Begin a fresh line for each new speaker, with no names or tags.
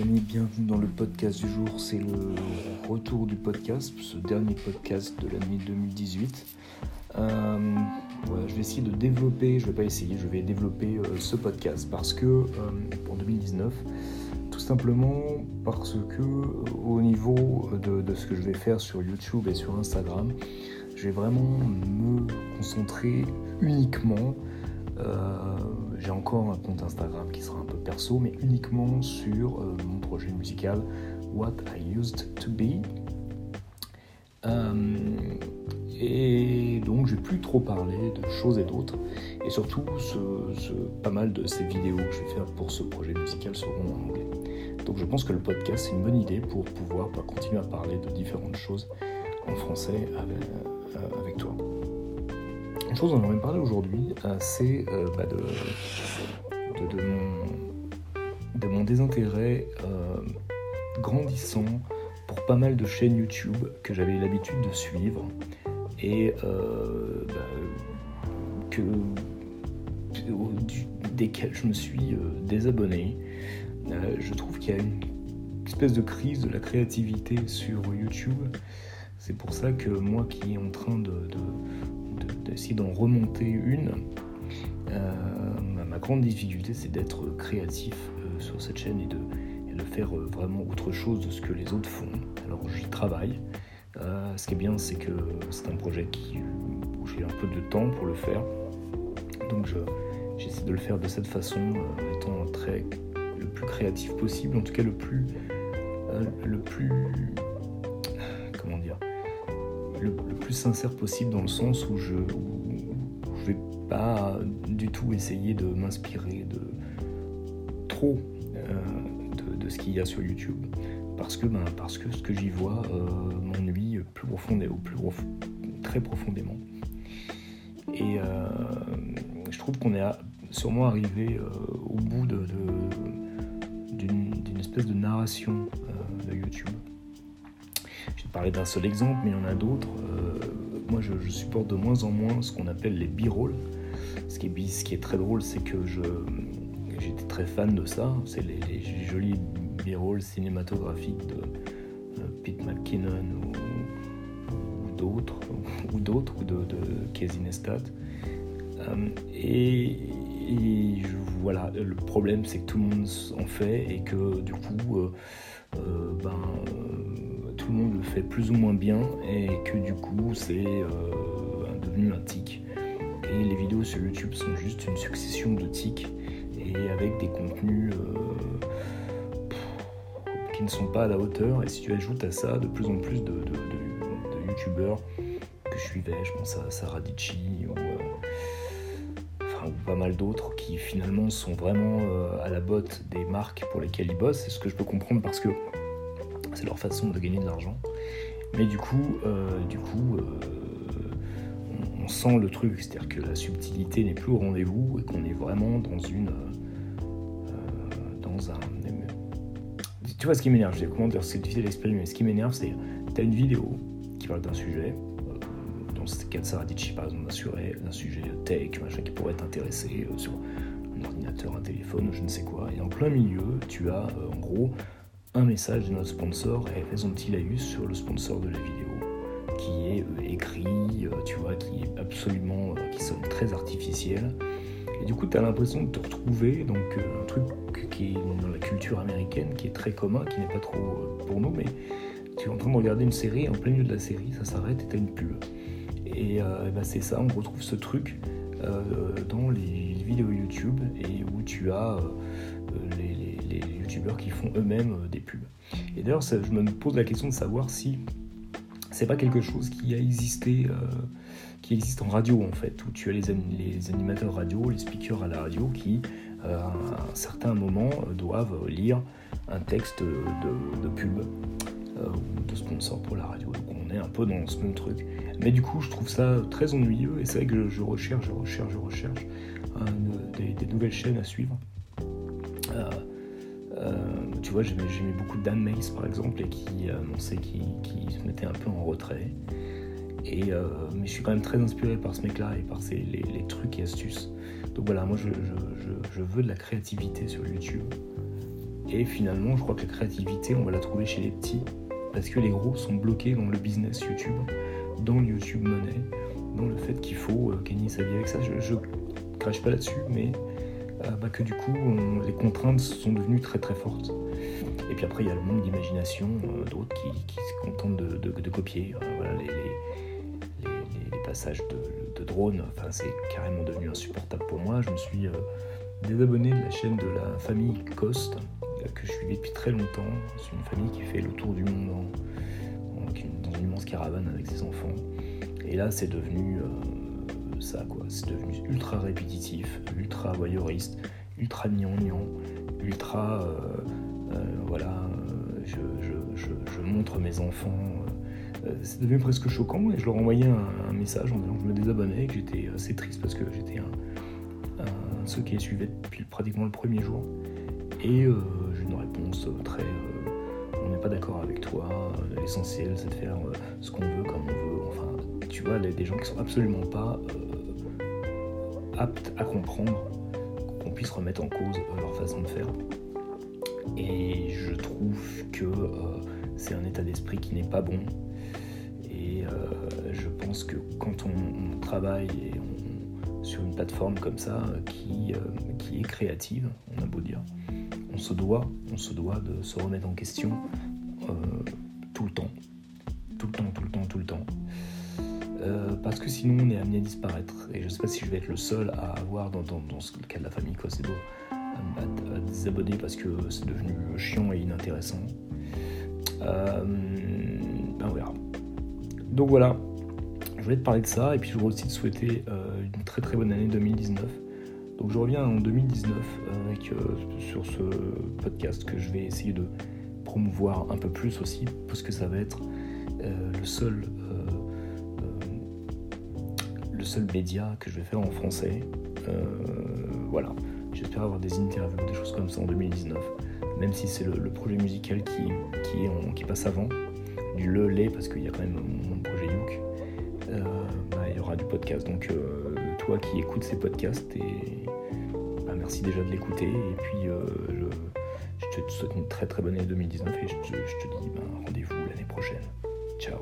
amis, bienvenue dans le podcast du jour. C'est le retour du podcast, ce dernier podcast de l'année 2018. Euh, je vais essayer de développer, je vais pas essayer, je vais développer euh, ce podcast parce que euh, pour 2019, tout simplement parce que au niveau de, ce que je vais faire sur YouTube et sur Instagram, je vais vraiment me concentrer uniquement j'ai encore un compte Instagram qui sera un peu perso, mais uniquement sur euh, mon projet musical What I Used to Be. Euh, et donc je vais plus trop parler de choses et d'autres. Et surtout, pas mal de ces vidéos que je vais faire pour ce projet musical seront en anglais. Donc je pense que le podcast c'est une bonne idée pour pouvoir bah, continuer à parler de différentes choses en français avec, avec toi. Une chose dont j'aimerais parler aujourd'hui, euh, c'est euh, bah, de, mon, désintérêt euh, grandissant pour pas mal de chaînes YouTube que j'avais l'habitude de suivre et bah, que, desquelles je me suis désabonné. je trouve qu'il y a une espèce de crise de la créativité sur YouTube. C'est pour ça que moi qui est en train de, d'essayer d'en remonter une. Euh, ma grande difficulté, c'est d'être créatif euh, sur cette chaîne et de, faire euh, vraiment autre chose de ce que les autres font. Alors j'y travaille. ce qui est bien, c'est que c'est un projet qui, où j'ai un peu de temps pour le faire. Donc j'essaie de le faire de cette façon, en étant très, le plus créatif possible, en tout cas le plus, le plus, le, plus sincère possible dans le sens où je ne vais pas du tout essayer de m'inspirer de trop euh, de, ce qu'il y a sur YouTube. Parce que, ben, parce que ce que j'y vois euh, m'ennuie plus profondément, très profondément. Et euh, je trouve qu'on est sûrement arrivé au bout d'une espèce de narration de YouTube parler d'un seul exemple, mais il y en a d'autres. Euh, moi, je, supporte de moins en moins ce qu'on appelle les b-rolls. Ce qui est, ce qui est très drôle, c'est que j'étais très fan de ça. C'est les, jolis b-rolls cinématographiques de euh, Pete McKinnon ou, d'autres, ou d'autres, ou de, de Casey. Euh, et, voilà, le problème, c'est que tout le monde en fait et que du coup, ben tout le monde le fait plus ou moins bien et que du coup c'est euh, devenu un tic. Et les vidéos sur YouTube sont juste une succession de tics et avec des contenus euh, qui ne sont pas à la hauteur. Et si tu ajoutes à ça de plus en plus de, youtubeurs que je suivais, je pense à Sarah Dici ou, euh, ou pas mal d'autres qui finalement sont vraiment à la botte des marques pour lesquelles ils bossent. C'est ce que je peux comprendre parce que c'est leur façon de gagner de l'argent. Mais du coup, euh, du coup euh, on, sent le truc, c'est-à-dire que la subtilité n'est plus au rendez-vous et qu'on est vraiment dans une. Euh, dans un. Tu vois ce qui m'énerve, comment dire, c'est difficile d'exprimer, mais ce qui m'énerve, c'est tu as une vidéo qui parle d'un sujet, dans ce cas de Saradici par exemple, d'un sujet tech, machin, qui pourrait t'intéresser sur un ordinateur, un téléphone, je ne sais quoi, et en plein milieu, tu as en gros un message de notre sponsor et raison-t-il a eu sur le sponsor de la vidéo qui est euh, écrit, euh, tu vois, qui est absolument, euh, qui sonne très artificiel. Et du coup, tu as l'impression de te retrouver, donc un truc qui est dans la culture américaine, qui est très commun, qui n'est pas trop pour nous, mais tu es en train de regarder une série, en plein milieu de la série, ça s'arrête et tu as une pub. Et, bah, c'est ça, on retrouve ce truc dans les vidéos YouTube et où tu as les youtubeurs qui font eux-mêmes euh, des pubs. Et d'ailleurs, je me pose la question de savoir si c'est pas quelque chose qui a existé, euh, qui existe en radio en fait, où tu as les, animateurs radio, les speakers à la radio qui, euh, à un certain moment, doivent lire un texte de, pub ou de sponsor pour la radio. Donc on est un peu dans ce même truc. Mais du coup, je trouve ça très ennuyeux et c'est vrai que je recherche, je recherche, je recherche des, nouvelles chaînes à suivre. Tu vois, j'aimais beaucoup Dan Mace par exemple, et qui annonçait qu'il se mettait un peu en retrait. Et, euh, mais je suis quand même très inspiré par ce mec-là et par ses, les, trucs et astuces. Donc voilà, moi je, veux de la créativité sur YouTube. Et finalement, je crois que la créativité, on va la trouver chez les petits, parce que les gros sont bloqués dans le business YouTube, dans le YouTube Money, dans le fait qu'il faut euh, gagner sa vie avec ça. Je, crache pas là-dessus, mais bah, que du coup, les contraintes sont devenues très très fortes. Et puis après, il y a le monde d'imagination euh, d'autres qui, se contentent de, copier. voilà, les, passages de, de drone, enfin, c'est carrément devenu insupportable pour moi. Je me suis désabonné de la chaîne de la famille Coste, que je suivais depuis très longtemps. C'est une famille qui fait le tour du monde dans une immense caravane avec ses enfants. Et là, c'est devenu euh, ça, quoi. C'est devenu ultra répétitif, ultra voyeuriste, ultra gnangnan, ultra. Euh, euh, voilà, je, montre mes enfants. c'est devenu presque choquant et je leur envoyais un, message en disant que je me désabonnais que j'étais assez triste parce que j'étais un, un, ceux qui les suivaient depuis pratiquement le premier jour. Et j'ai une réponse très on n'est pas d'accord avec toi, l'essentiel c'est de faire ce qu'on veut comme on veut, enfin tu vois, des gens qui sont absolument pas euh, aptes à comprendre qu'on puisse remettre en cause euh, leur façon de faire. Et je trouve que euh, c'est un état d'esprit qui n'est pas bon. Et je pense que quand on, travaille sur une plateforme comme ça, qui, qui est créative, on a beau dire, on se doit, on se doit de se remettre en question tout le temps. Tout le temps, tout le temps, tout le temps. Euh, parce que sinon on est amené à disparaître. Et je ne sais pas si je vais être le seul à avoir, dans, ce cas de la famille Cosebo, à, à, désabonner parce que c'est devenu chiant et inintéressant. Euh, ben on verra. Donc voilà, je voulais te parler de ça et puis je voudrais aussi te souhaiter euh, une très très bonne année 2019. Donc je reviens en 2019 avec, sur ce podcast que je vais essayer de promouvoir un peu plus aussi, parce que ça va être le seul seul média que je vais faire en français. Euh, voilà, j'espère avoir des interviews, des choses comme ça en 2019, même si c'est le, projet musical qui, qui, passe avant, du le lait parce qu'il y a quand même mon projet Youk. Euh, bah, il y aura du podcast. Donc euh, toi qui écoutes ces podcasts, et, bah, merci déjà de l'écouter. Et puis je, te souhaite une très très bonne année 2019 et je, te dis bah, rendez-vous l'année prochaine. Ciao.